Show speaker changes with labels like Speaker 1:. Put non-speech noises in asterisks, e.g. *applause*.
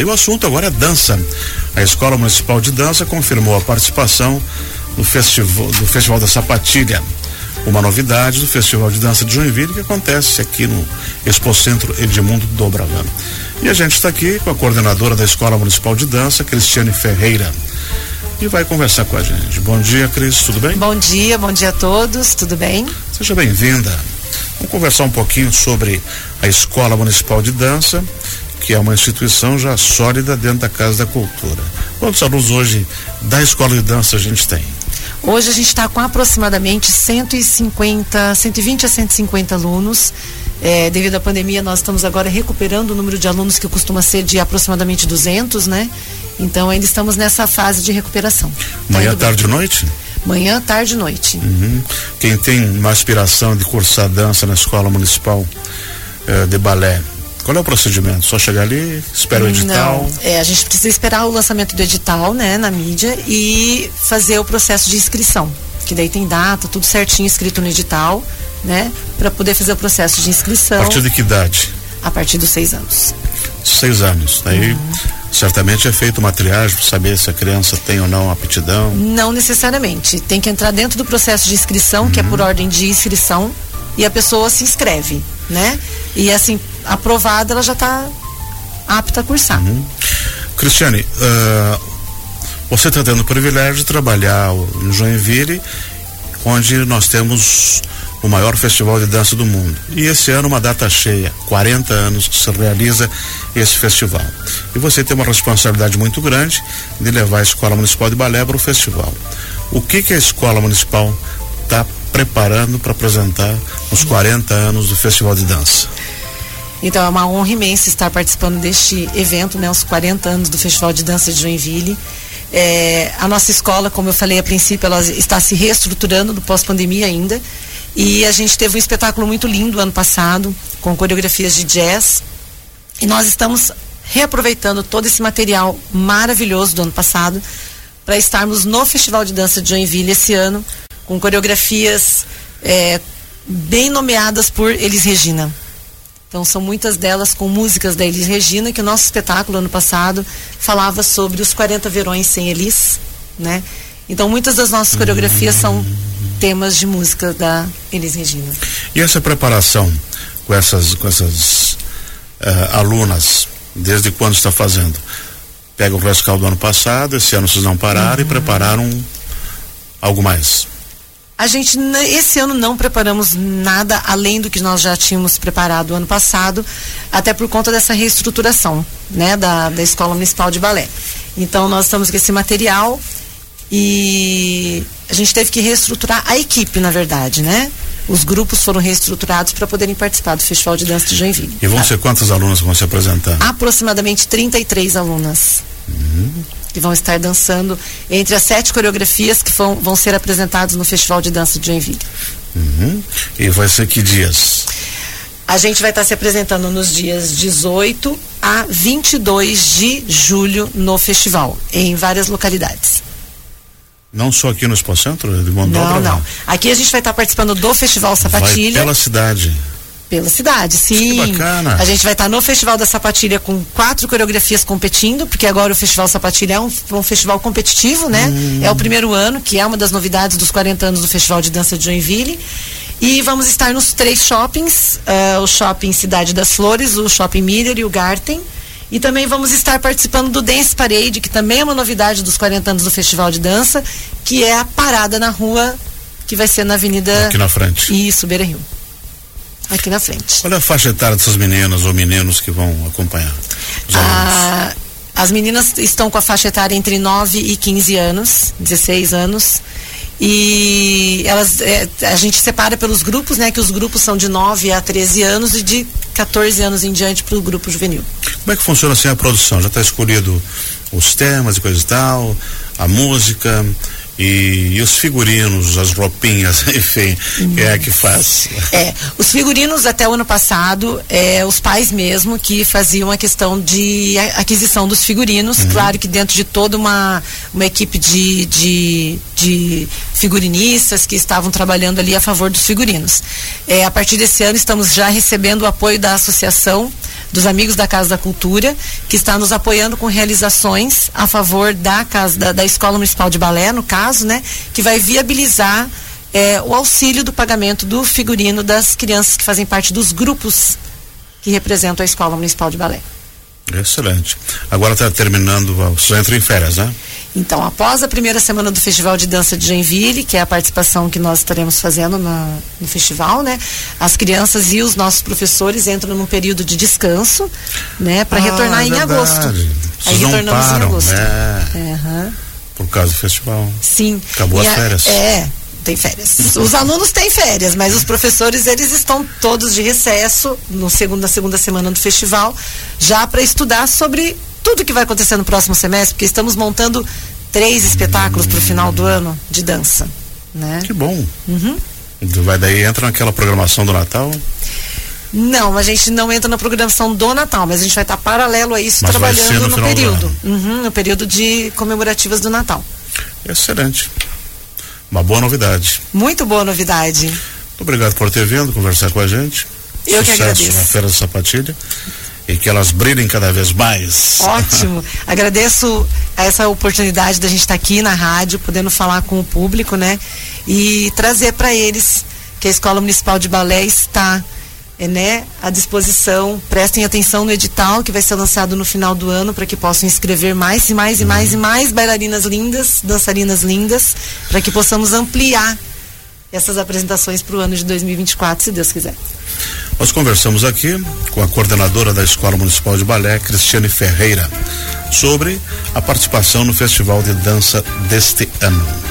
Speaker 1: E o assunto agora é dança. A Escola Municipal de Dança confirmou a participação no festival, do Festival da Sapatilha. Uma novidade do Festival de Dança de Joinville que acontece aqui no Expo Centro Edmundo Dobravan. E a gente está aqui com a coordenadora da Escola Municipal de Dança, Cristiane Ferreira. E vai conversar com a gente. Bom dia, Cris, tudo bem?
Speaker 2: Bom dia, bom dia a todos, tudo bem?
Speaker 1: Seja bem-vinda. Vamos conversar um pouquinho sobre a Escola Municipal de Dança, que é uma instituição já sólida dentro da Casa da Cultura. Quantos alunos hoje da Escola de Dança a gente tem?
Speaker 2: Hoje a gente está com aproximadamente 150, 120 a 150 alunos. É, devido à pandemia, nós estamos agora recuperando o número de alunos que costuma ser de aproximadamente 200, né? Então ainda estamos nessa fase de recuperação. Tá
Speaker 1: Manhã, tarde e noite?
Speaker 2: Manhã, tarde e noite.
Speaker 1: Uhum. Quem tem uma aspiração de cursar dança na escola municipal eh, de balé, qual é o procedimento? Só chegar ali, espera o edital?
Speaker 2: Não, é, a gente precisa esperar o lançamento do edital, né, na mídia e fazer o processo de inscrição, que daí tem data, tudo certinho escrito no edital, né, para poder fazer o processo de inscrição.
Speaker 1: A partir de que idade?
Speaker 2: A partir dos seis anos.
Speaker 1: Seis anos. Aí uhum. certamente é feita uma triagem para saber se a criança tem ou não aptidão.
Speaker 2: Não necessariamente. Tem que entrar dentro do processo de inscrição, uhum. que é por uhum. ordem de inscrição, e a pessoa se inscreve, né? E assim, aprovada, ela já está apta a cursar. Uhum.
Speaker 1: Cristiane, uh, você está tendo o privilégio de trabalhar em Joinville, onde nós temos o maior festival de dança do mundo. E esse ano uma data cheia, 40 anos que se realiza esse festival. E você tem uma responsabilidade muito grande de levar a Escola Municipal de Balé para o festival. O que que a Escola Municipal está preparando para apresentar os 40 anos do Festival de Dança?
Speaker 2: Então é uma honra imensa estar participando deste evento, né, os 40 anos do Festival de Dança de Joinville. É, a nossa escola, como eu falei a princípio, ela está se reestruturando do pós-pandemia ainda. E a gente teve um espetáculo muito lindo ano passado, com coreografias de jazz. E nós estamos reaproveitando todo esse material maravilhoso do ano passado para estarmos no Festival de Dança de Joinville esse ano, com coreografias é, bem nomeadas por Elis Regina. Então são muitas delas com músicas da Elis Regina, que o nosso espetáculo ano passado falava sobre os 40 verões sem Elis, né? Então muitas das nossas coreografias são temas de música da Elis Regina.
Speaker 1: E essa preparação com essas com essas uh, alunas, desde quando está fazendo? Pega o rescaldo do ano passado, esse ano vocês não pararam uhum. e prepararam algo mais?
Speaker 2: A gente, esse ano, não preparamos nada além do que nós já tínhamos preparado ano passado, até por conta dessa reestruturação, né, da, da Escola Municipal de Balé. Então, nós estamos com esse material e a gente teve que reestruturar a equipe, na verdade, né? Os grupos foram reestruturados para poderem participar do Festival de Dança de Joinville.
Speaker 1: E vão ser quantos alunos vão se apresentar?
Speaker 2: Aproximadamente 33 alunas. Uhum que vão estar dançando entre as sete coreografias que vão, vão ser apresentadas no Festival de Dança de Joinville.
Speaker 1: Uhum. E vai ser que dias?
Speaker 2: A gente vai estar se apresentando nos dias 18 a 22 de julho no festival, em várias localidades.
Speaker 1: Não só aqui no Expo Centro de?
Speaker 2: Não, não. Aqui a gente vai estar participando do Festival Sapatilha.
Speaker 1: Vai pela cidade.
Speaker 2: Pela cidade, sim.
Speaker 1: Que bacana.
Speaker 2: A gente vai estar no Festival da Sapatilha com quatro coreografias competindo, porque agora o Festival Sapatilha é um, um festival competitivo, né? Hum. É o primeiro ano, que é uma das novidades dos 40 anos do Festival de Dança de Joinville. E vamos estar nos três shoppings, uh, o Shopping Cidade das Flores, o Shopping Miller e o Garten. E também vamos estar participando do Dance Parade, que também é uma novidade dos 40 anos do Festival de Dança, que é a parada na rua, que vai ser na Avenida...
Speaker 1: Aqui na frente.
Speaker 2: Isso, Beira Rio aqui na frente.
Speaker 1: Qual é a faixa etária dessas meninas ou meninos que vão acompanhar?
Speaker 2: Ah, as meninas estão com a faixa etária entre 9 e 15 anos, 16 anos. E elas, é, a gente separa pelos grupos, né? Que os grupos são de 9 a 13 anos e de 14 anos em diante para o grupo juvenil.
Speaker 1: Como é que funciona assim a produção? Já está escolhido os temas e coisa e tal, a música, e, e, os figurinos, as roupinhas, *laughs* enfim, quem é que faz?
Speaker 2: É, os figurinos até o ano passado, é, os pais mesmo que faziam a questão de aquisição dos figurinos, uhum. claro que dentro de toda uma, uma equipe de, de, de figurinistas que estavam trabalhando ali a favor dos figurinos. É, a partir desse ano estamos já recebendo o apoio da associação dos amigos da Casa da Cultura, que está nos apoiando com realizações a favor da casa da, da Escola Municipal de Balé, no caso, né, que vai viabilizar é, o auxílio do pagamento do figurino das crianças que fazem parte dos grupos que representam a Escola Municipal de Balé.
Speaker 1: Excelente. Agora está terminando, você entra em férias, né?
Speaker 2: Então, após a primeira semana do Festival de Dança de Joinville, que é a participação que nós estaremos fazendo na, no festival, né? As crianças e os nossos professores entram num período de descanso, né? Para ah, retornar em agosto.
Speaker 1: Vocês Aí retornamos param, em agosto. É. Uhum. Por causa do festival.
Speaker 2: Sim.
Speaker 1: Acabou e as férias.
Speaker 2: é, tem férias. Os alunos têm férias, mas os professores eles estão todos de recesso no segundo, na segunda semana do festival, já para estudar sobre tudo que vai acontecer no próximo semestre, porque estamos montando três espetáculos para o final do ano de dança. Né?
Speaker 1: Que bom.
Speaker 2: Uhum.
Speaker 1: Vai daí entra naquela programação do Natal?
Speaker 2: Não, a gente não entra na programação do Natal, mas a gente vai estar paralelo a isso
Speaker 1: mas
Speaker 2: trabalhando
Speaker 1: no,
Speaker 2: no período. Uhum, no período de comemorativas do Natal.
Speaker 1: Excelente. Uma boa novidade.
Speaker 2: Muito boa novidade. Muito
Speaker 1: obrigado por ter vindo conversar com a gente.
Speaker 2: Eu Sucesso que agradeço.
Speaker 1: na Feira da Sapatilha e que elas brilhem cada vez mais.
Speaker 2: Ótimo. *laughs* Agradeço essa oportunidade da gente estar aqui na rádio, podendo falar com o público, né? E trazer para eles que a Escola Municipal de Balé está é, né, à disposição. Prestem atenção no edital que vai ser lançado no final do ano para que possam inscrever mais e mais e mais e mais bailarinas lindas, dançarinas lindas, para que possamos ampliar essas apresentações para o ano de 2024, se Deus quiser.
Speaker 1: Nós conversamos aqui com a coordenadora da Escola Municipal de Balé, Cristiane Ferreira, sobre a participação no Festival de Dança deste ano.